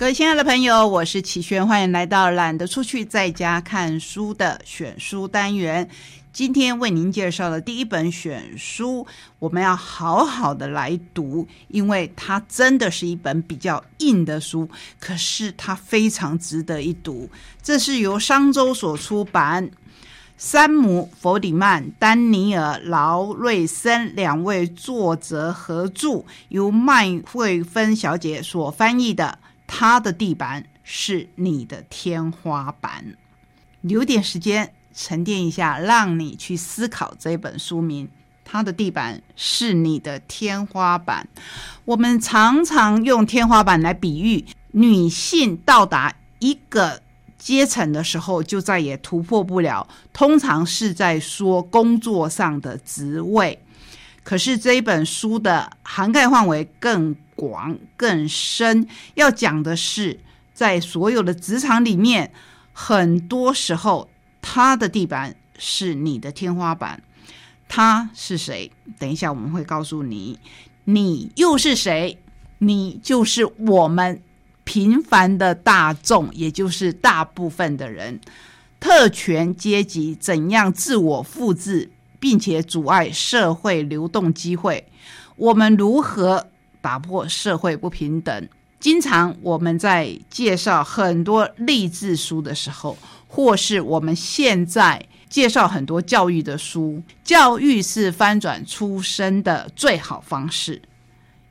各位亲爱的朋友，我是齐轩，欢迎来到懒得出去在家看书的选书单元。今天为您介绍的第一本选书，我们要好好的来读，因为它真的是一本比较硬的书，可是它非常值得一读。这是由商周所出版。山姆·弗里曼、丹尼尔·劳瑞森两位作者合著，由麦惠芬小姐所翻译的。他的地板是你的天花板。留点时间沉淀一下，让你去思考这本书名。他的地板是你的天花板。我们常常用天花板来比喻女性到达一个。阶层的时候，就再也突破不了。通常是在说工作上的职位，可是这一本书的涵盖范围更广更深，要讲的是，在所有的职场里面，很多时候他的地板是你的天花板。他是谁？等一下我们会告诉你。你又是谁？你就是我们。平凡的大众，也就是大部分的人，特权阶级怎样自我复制，并且阻碍社会流动机会？我们如何打破社会不平等？经常我们在介绍很多励志书的时候，或是我们现在介绍很多教育的书，教育是翻转出生的最好方式。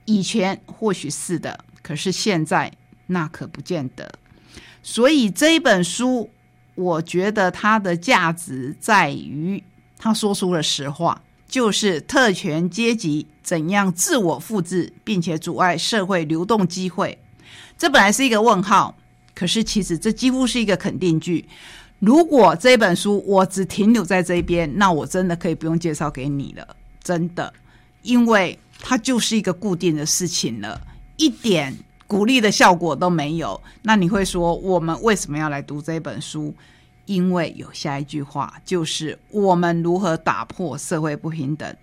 以前或许是的，可是现在。那可不见得，所以这本书，我觉得它的价值在于，他说出了实话，就是特权阶级怎样自我复制，并且阻碍社会流动机会。这本来是一个问号，可是其实这几乎是一个肯定句。如果这本书我只停留在这边，那我真的可以不用介绍给你了，真的，因为它就是一个固定的事情了，一点。鼓励的效果都没有，那你会说我们为什么要来读这本书？因为有下一句话，就是我们如何打破社会不平等。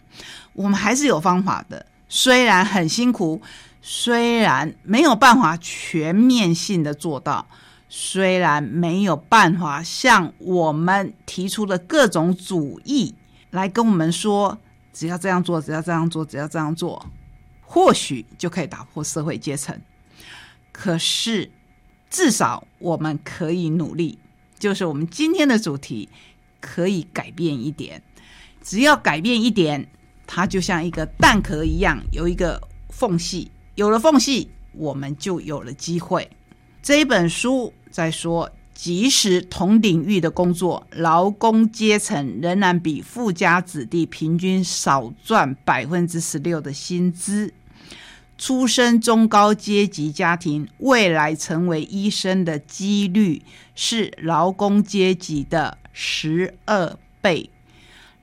我们还是有方法的，虽然很辛苦，虽然没有办法全面性的做到，虽然没有办法像我们提出的各种主义来跟我们说，只要这样做，只要这样做，只要这样做，或许就可以打破社会阶层。可是，至少我们可以努力，就是我们今天的主题可以改变一点。只要改变一点，它就像一个蛋壳一样，有一个缝隙。有了缝隙，我们就有了机会。这一本书在说，即使同领域的工作，劳工阶层仍然比富家子弟平均少赚百分之十六的薪资。出身中高阶级家庭，未来成为医生的几率是劳工阶级的十二倍。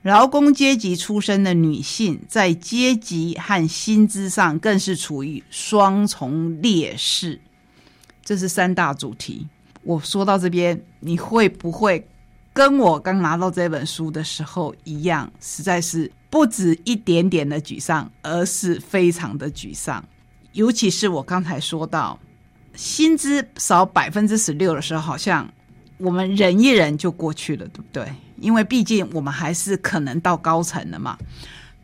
劳工阶级出身的女性，在阶级和薪资上更是处于双重劣势。这是三大主题。我说到这边，你会不会跟我刚拿到这本书的时候一样，实在是？不止一点点的沮丧，而是非常的沮丧。尤其是我刚才说到薪资少百分之十六的时候，好像我们忍一忍就过去了，对不对？因为毕竟我们还是可能到高层的嘛。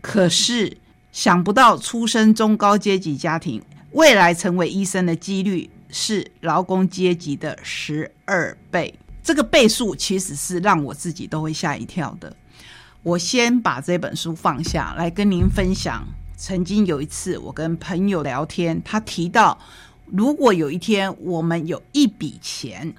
可是想不到，出身中高阶级家庭，未来成为医生的几率是劳工阶级的十二倍。这个倍数其实是让我自己都会吓一跳的。我先把这本书放下来跟您分享。曾经有一次，我跟朋友聊天，他提到，如果有一天我们有一笔钱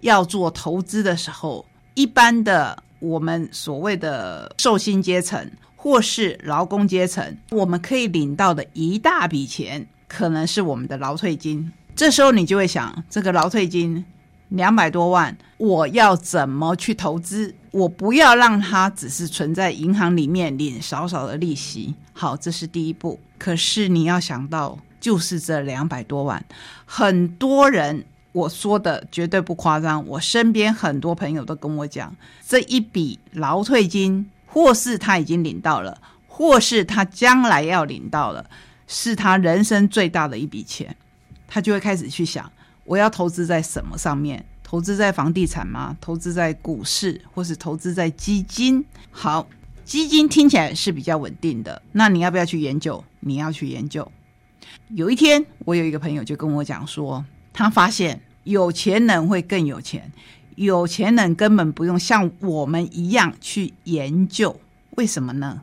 要做投资的时候，一般的我们所谓的受薪阶层或是劳工阶层，我们可以领到的一大笔钱，可能是我们的劳退金。这时候你就会想，这个劳退金。两百多万，我要怎么去投资？我不要让它只是存在银行里面领少少的利息。好，这是第一步。可是你要想到，就是这两百多万，很多人我说的绝对不夸张。我身边很多朋友都跟我讲，这一笔劳退金，或是他已经领到了，或是他将来要领到了，是他人生最大的一笔钱。他就会开始去想。我要投资在什么上面？投资在房地产吗？投资在股市，或是投资在基金？好，基金听起来是比较稳定的。那你要不要去研究？你要去研究。有一天，我有一个朋友就跟我讲说，他发现有钱人会更有钱，有钱人根本不用像我们一样去研究。为什么呢？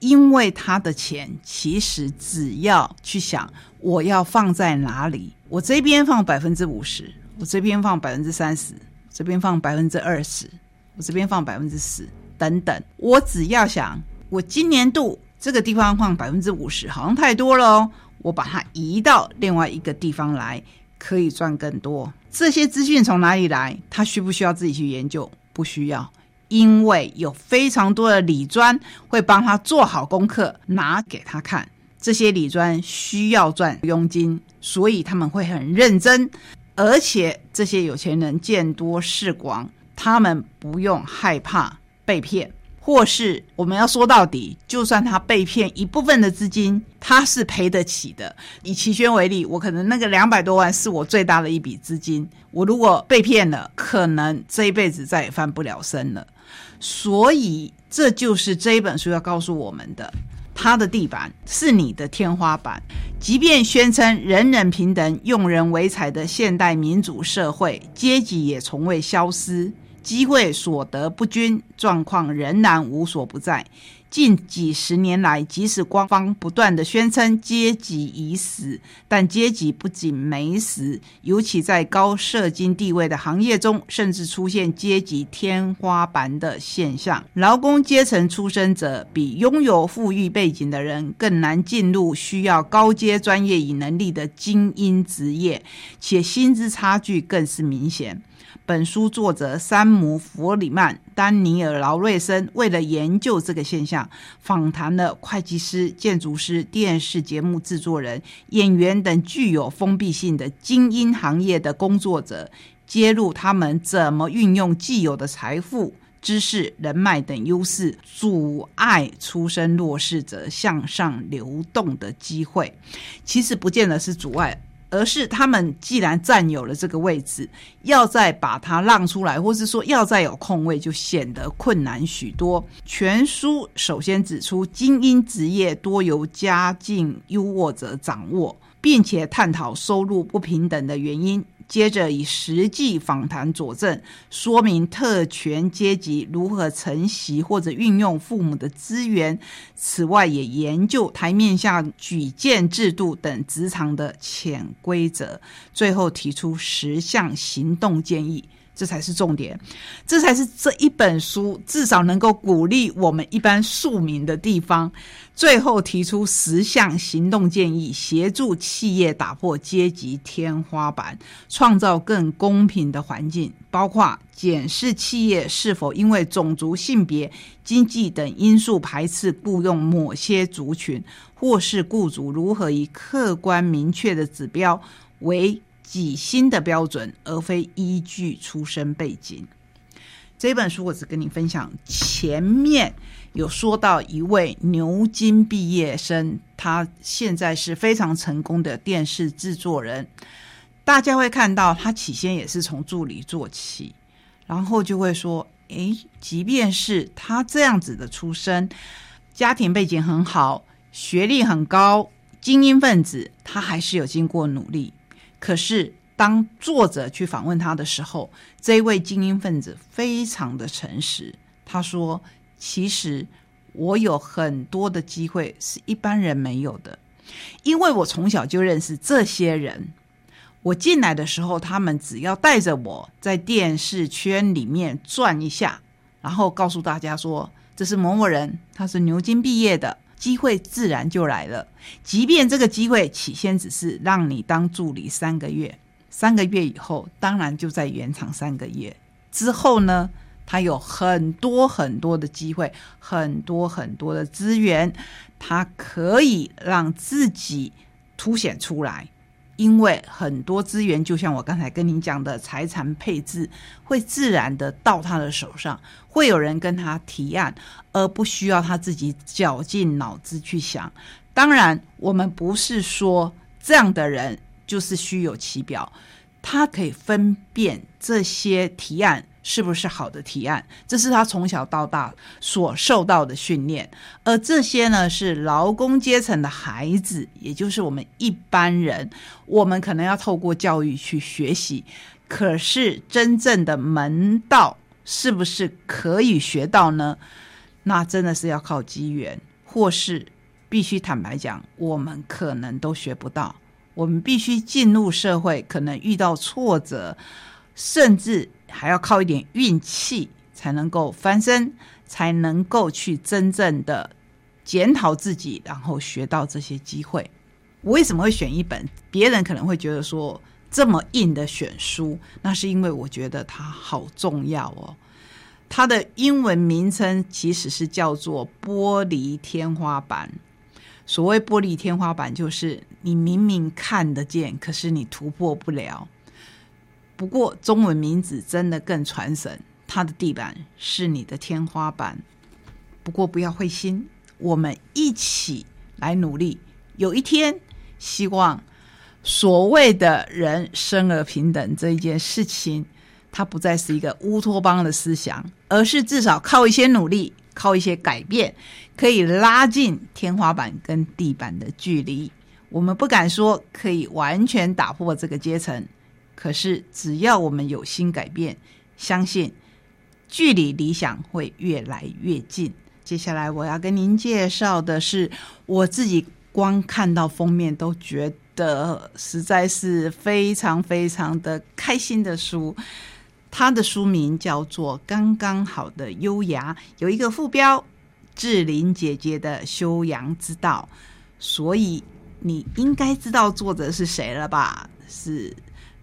因为他的钱其实只要去想，我要放在哪里，我这边放百分之五十。我这边放百分之三十，这边放百分之二十，我这边放百分之十，等等。我只要想，我今年度这个地方放百分之五十，好像太多了哦。我把它移到另外一个地方来，可以赚更多。这些资讯从哪里来？他需不需要自己去研究？不需要，因为有非常多的理专会帮他做好功课，拿给他看。这些理专需要赚佣金，所以他们会很认真。而且这些有钱人见多识广，他们不用害怕被骗，或是我们要说到底，就算他被骗一部分的资金，他是赔得起的。以齐轩为例，我可能那个两百多万是我最大的一笔资金，我如果被骗了，可能这一辈子再也翻不了身了。所以这就是这一本书要告诉我们的。他的地板是你的天花板。即便宣称人人平等、用人为才的现代民主社会，阶级也从未消失，机会所得不均状况仍然无所不在。近几十年来，即使官方不断的宣称阶级已死，但阶级不仅没死，尤其在高社经地位的行业中，甚至出现阶级天花板的现象。劳工阶层出身者比拥有富裕背景的人更难进入需要高阶专业与能力的精英职业，且薪资差距更是明显。本书作者山姆·弗里曼、丹尼尔·劳瑞森为了研究这个现象，访谈了会计师、建筑师、电视节目制作人、演员等具有封闭性的精英行业的工作者，揭露他们怎么运用既有的财富、知识、人脉等优势，阻碍出身弱势者向上流动的机会。其实不见得是阻碍。而是他们既然占有了这个位置，要再把它让出来，或是说要再有空位，就显得困难许多。全书首先指出，精英职业多由家境优渥者掌握，并且探讨收入不平等的原因。接着以实际访谈佐证，说明特权阶级如何承袭或者运用父母的资源。此外，也研究台面下举荐制度等职场的潜规则。最后提出十项行动建议。这才是重点，这才是这一本书至少能够鼓励我们一般庶民的地方。最后提出十项行动建议，协助企业打破阶级天花板，创造更公平的环境，包括检视企业是否因为种族、性别、经济等因素排斥雇佣某些族群，或是雇主如何以客观明确的指标为。几新的标准，而非依据出身背景。这本书我只跟你分享前面有说到一位牛津毕业生，他现在是非常成功的电视制作人。大家会看到他起先也是从助理做起，然后就会说：“诶，即便是他这样子的出身，家庭背景很好，学历很高，精英分子，他还是有经过努力。”可是，当作者去访问他的时候，这位精英分子非常的诚实。他说：“其实我有很多的机会是一般人没有的，因为我从小就认识这些人。我进来的时候，他们只要带着我在电视圈里面转一下，然后告诉大家说这是某某人，他是牛津毕业的。”机会自然就来了，即便这个机会起先只是让你当助理三个月，三个月以后，当然就在原厂三个月之后呢，他有很多很多的机会，很多很多的资源，他可以让自己凸显出来。因为很多资源，就像我刚才跟您讲的，财产配置会自然的到他的手上，会有人跟他提案，而不需要他自己绞尽脑汁去想。当然，我们不是说这样的人就是虚有其表，他可以分辨这些提案是不是好的提案，这是他从小到大所受到的训练。而这些呢，是劳工阶层的孩子，也就是我们一般人，我们可能要透过教育去学习。可是真正的门道是不是可以学到呢？那真的是要靠机缘，或是必须坦白讲，我们可能都学不到。我们必须进入社会，可能遇到挫折，甚至还要靠一点运气才能够翻身，才能够去真正的检讨自己，然后学到这些机会。我为什么会选一本别人可能会觉得说这么硬的选书？那是因为我觉得它好重要哦。它的英文名称其实是叫做“玻璃天花板”。所谓“玻璃天花板”，就是你明明看得见，可是你突破不了。不过中文名字真的更传神，它的地板是你的天花板。不过不要灰心，我们一起来努力。有一天，希望所谓的人生而平等这一件事情。它不再是一个乌托邦的思想，而是至少靠一些努力，靠一些改变，可以拉近天花板跟地板的距离。我们不敢说可以完全打破这个阶层，可是只要我们有心改变，相信距离理想会越来越近。接下来我要跟您介绍的是，我自己光看到封面都觉得实在是非常非常的开心的书。它的书名叫做《刚刚好的优雅》，有一个副标“志玲姐姐的修养之道”，所以你应该知道作者是谁了吧？是。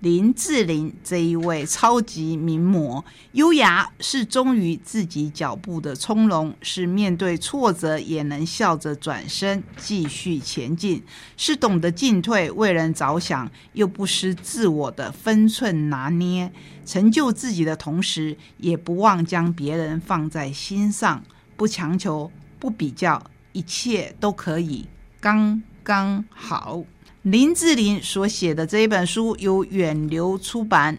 林志玲这一位超级名模，优雅是忠于自己脚步的从容，是面对挫折也能笑着转身继续前进，是懂得进退为人着想又不失自我的分寸拿捏，成就自己的同时也不忘将别人放在心上，不强求不比较，一切都可以刚刚好。林志玲所写的这一本书由远流出版，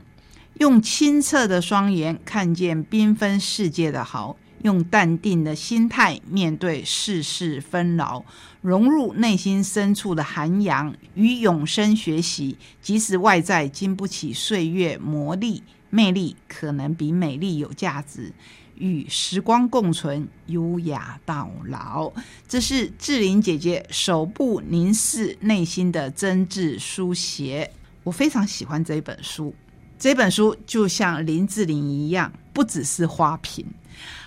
用清澈的双眼看见缤纷世界的好，用淡定的心态面对世事纷扰，融入内心深处的涵养与永生学习。即使外在经不起岁月磨砺，魅力可能比美丽有价值。与时光共存，优雅到老。这是志玲姐姐首部凝视内心的真挚书写。我非常喜欢这本书。这本书就像林志玲一样，不只是花瓶。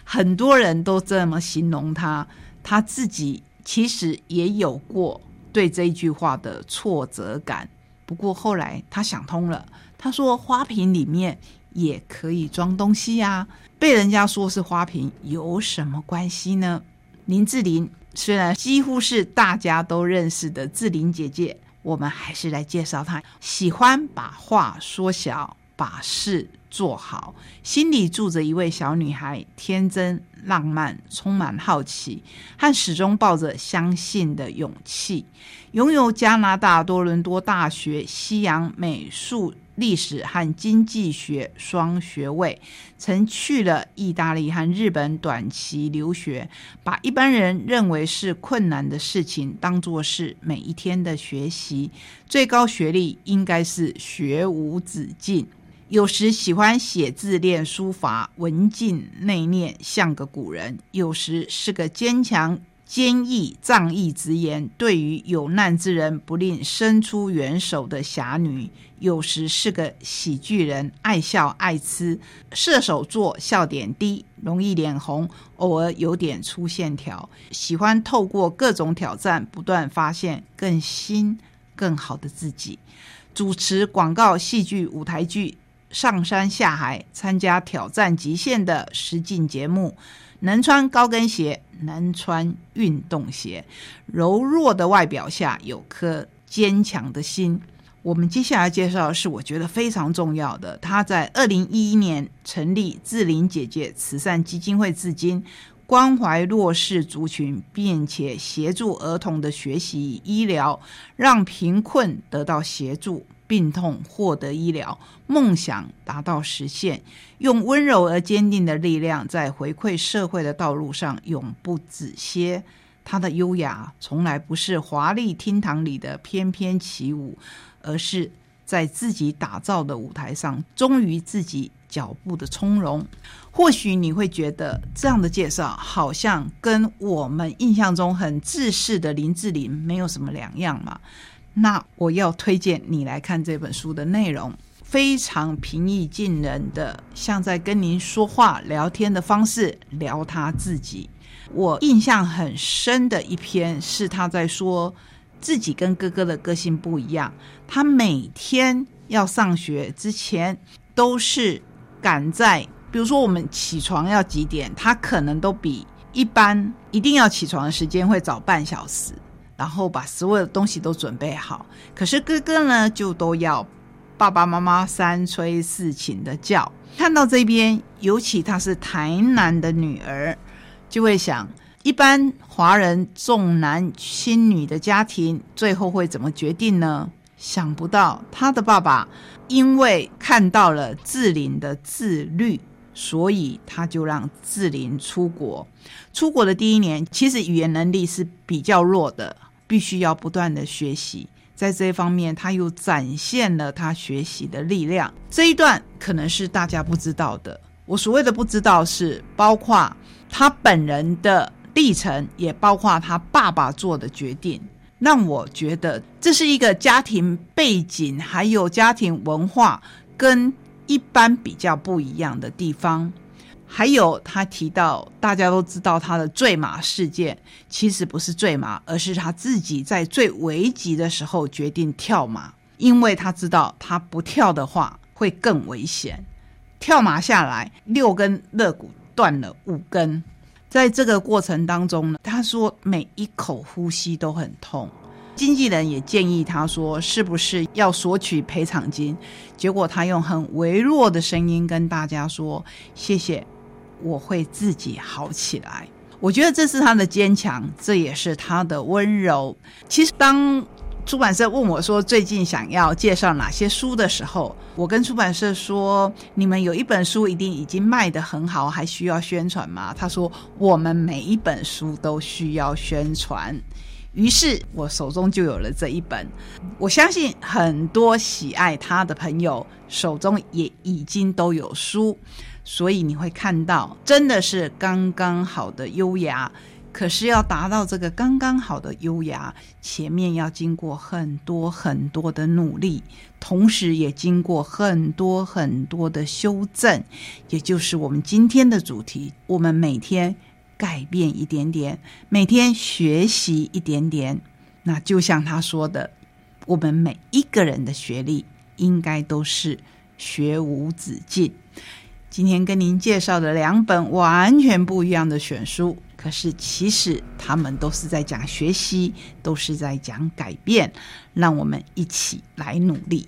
很多人都这么形容她，她自己其实也有过对这一句话的挫折感。不过后来她想通了，她说：“花瓶里面也可以装东西呀。”被人家说是花瓶，有什么关系呢？林志玲虽然几乎是大家都认识的志玲姐姐，我们还是来介绍她。喜欢把话说小，把事做好，心里住着一位小女孩，天真浪漫，充满好奇，和始终抱着相信的勇气，拥有加拿大多伦多大学西洋美术。历史和经济学双学位，曾去了意大利和日本短期留学，把一般人认为是困难的事情当作是每一天的学习。最高学历应该是学无止境。有时喜欢写字练书法，文静内敛，像个古人；有时是个坚强。坚毅仗义直言，对于有难之人不吝伸出援手的侠女，有时是个喜剧人，爱笑爱吃，射手座笑点低，容易脸红，偶尔有点粗线条，喜欢透过各种挑战，不断发现更新更好的自己。主持广告、戏剧、舞台剧，上山下海，参加挑战极限的实境节目。能穿高跟鞋，能穿运动鞋，柔弱的外表下有颗坚强的心。我们接下来介绍是我觉得非常重要的。他在二零一一年成立志玲姐姐慈善基金会，至今关怀弱势族群，并且协助儿童的学习医疗，让贫困得到协助。病痛获得医疗，梦想达到实现，用温柔而坚定的力量，在回馈社会的道路上永不止歇。他的优雅从来不是华丽厅堂里的翩翩起舞，而是在自己打造的舞台上忠于自己脚步的从容。或许你会觉得这样的介绍好像跟我们印象中很自私的林志玲没有什么两样嘛？那我要推荐你来看这本书的内容，非常平易近人的，像在跟您说话聊天的方式聊他自己。我印象很深的一篇是他在说自己跟哥哥的个性不一样，他每天要上学之前都是赶在，比如说我们起床要几点，他可能都比一般一定要起床的时间会早半小时。然后把所有的东西都准备好，可是哥哥呢，就都要爸爸妈妈三催四请的叫。看到这边，尤其她是台南的女儿，就会想，一般华人重男轻女的家庭，最后会怎么决定呢？想不到他的爸爸，因为看到了志玲的自律，所以他就让志玲出国。出国的第一年，其实语言能力是比较弱的。必须要不断的学习，在这一方面，他又展现了他学习的力量。这一段可能是大家不知道的。我所谓的不知道，是包括他本人的历程，也包括他爸爸做的决定，让我觉得这是一个家庭背景，还有家庭文化跟一般比较不一样的地方。还有，他提到大家都知道他的坠马事件，其实不是坠马，而是他自己在最危急的时候决定跳马，因为他知道他不跳的话会更危险。跳马下来，六根肋骨断了五根，在这个过程当中呢，他说每一口呼吸都很痛。经纪人也建议他说，是不是要索取赔偿金？结果他用很微弱的声音跟大家说：“谢谢。”我会自己好起来。我觉得这是他的坚强，这也是他的温柔。其实，当出版社问我说最近想要介绍哪些书的时候，我跟出版社说：“你们有一本书一定已经卖得很好，还需要宣传吗？”他说：“我们每一本书都需要宣传。”于是我手中就有了这一本。我相信很多喜爱他的朋友手中也已经都有书。所以你会看到，真的是刚刚好的优雅。可是要达到这个刚刚好的优雅，前面要经过很多很多的努力，同时也经过很多很多的修正，也就是我们今天的主题。我们每天改变一点点，每天学习一点点。那就像他说的，我们每一个人的学历应该都是学无止境。今天跟您介绍的两本完全不一样的选书，可是其实他们都是在讲学习，都是在讲改变，让我们一起来努力。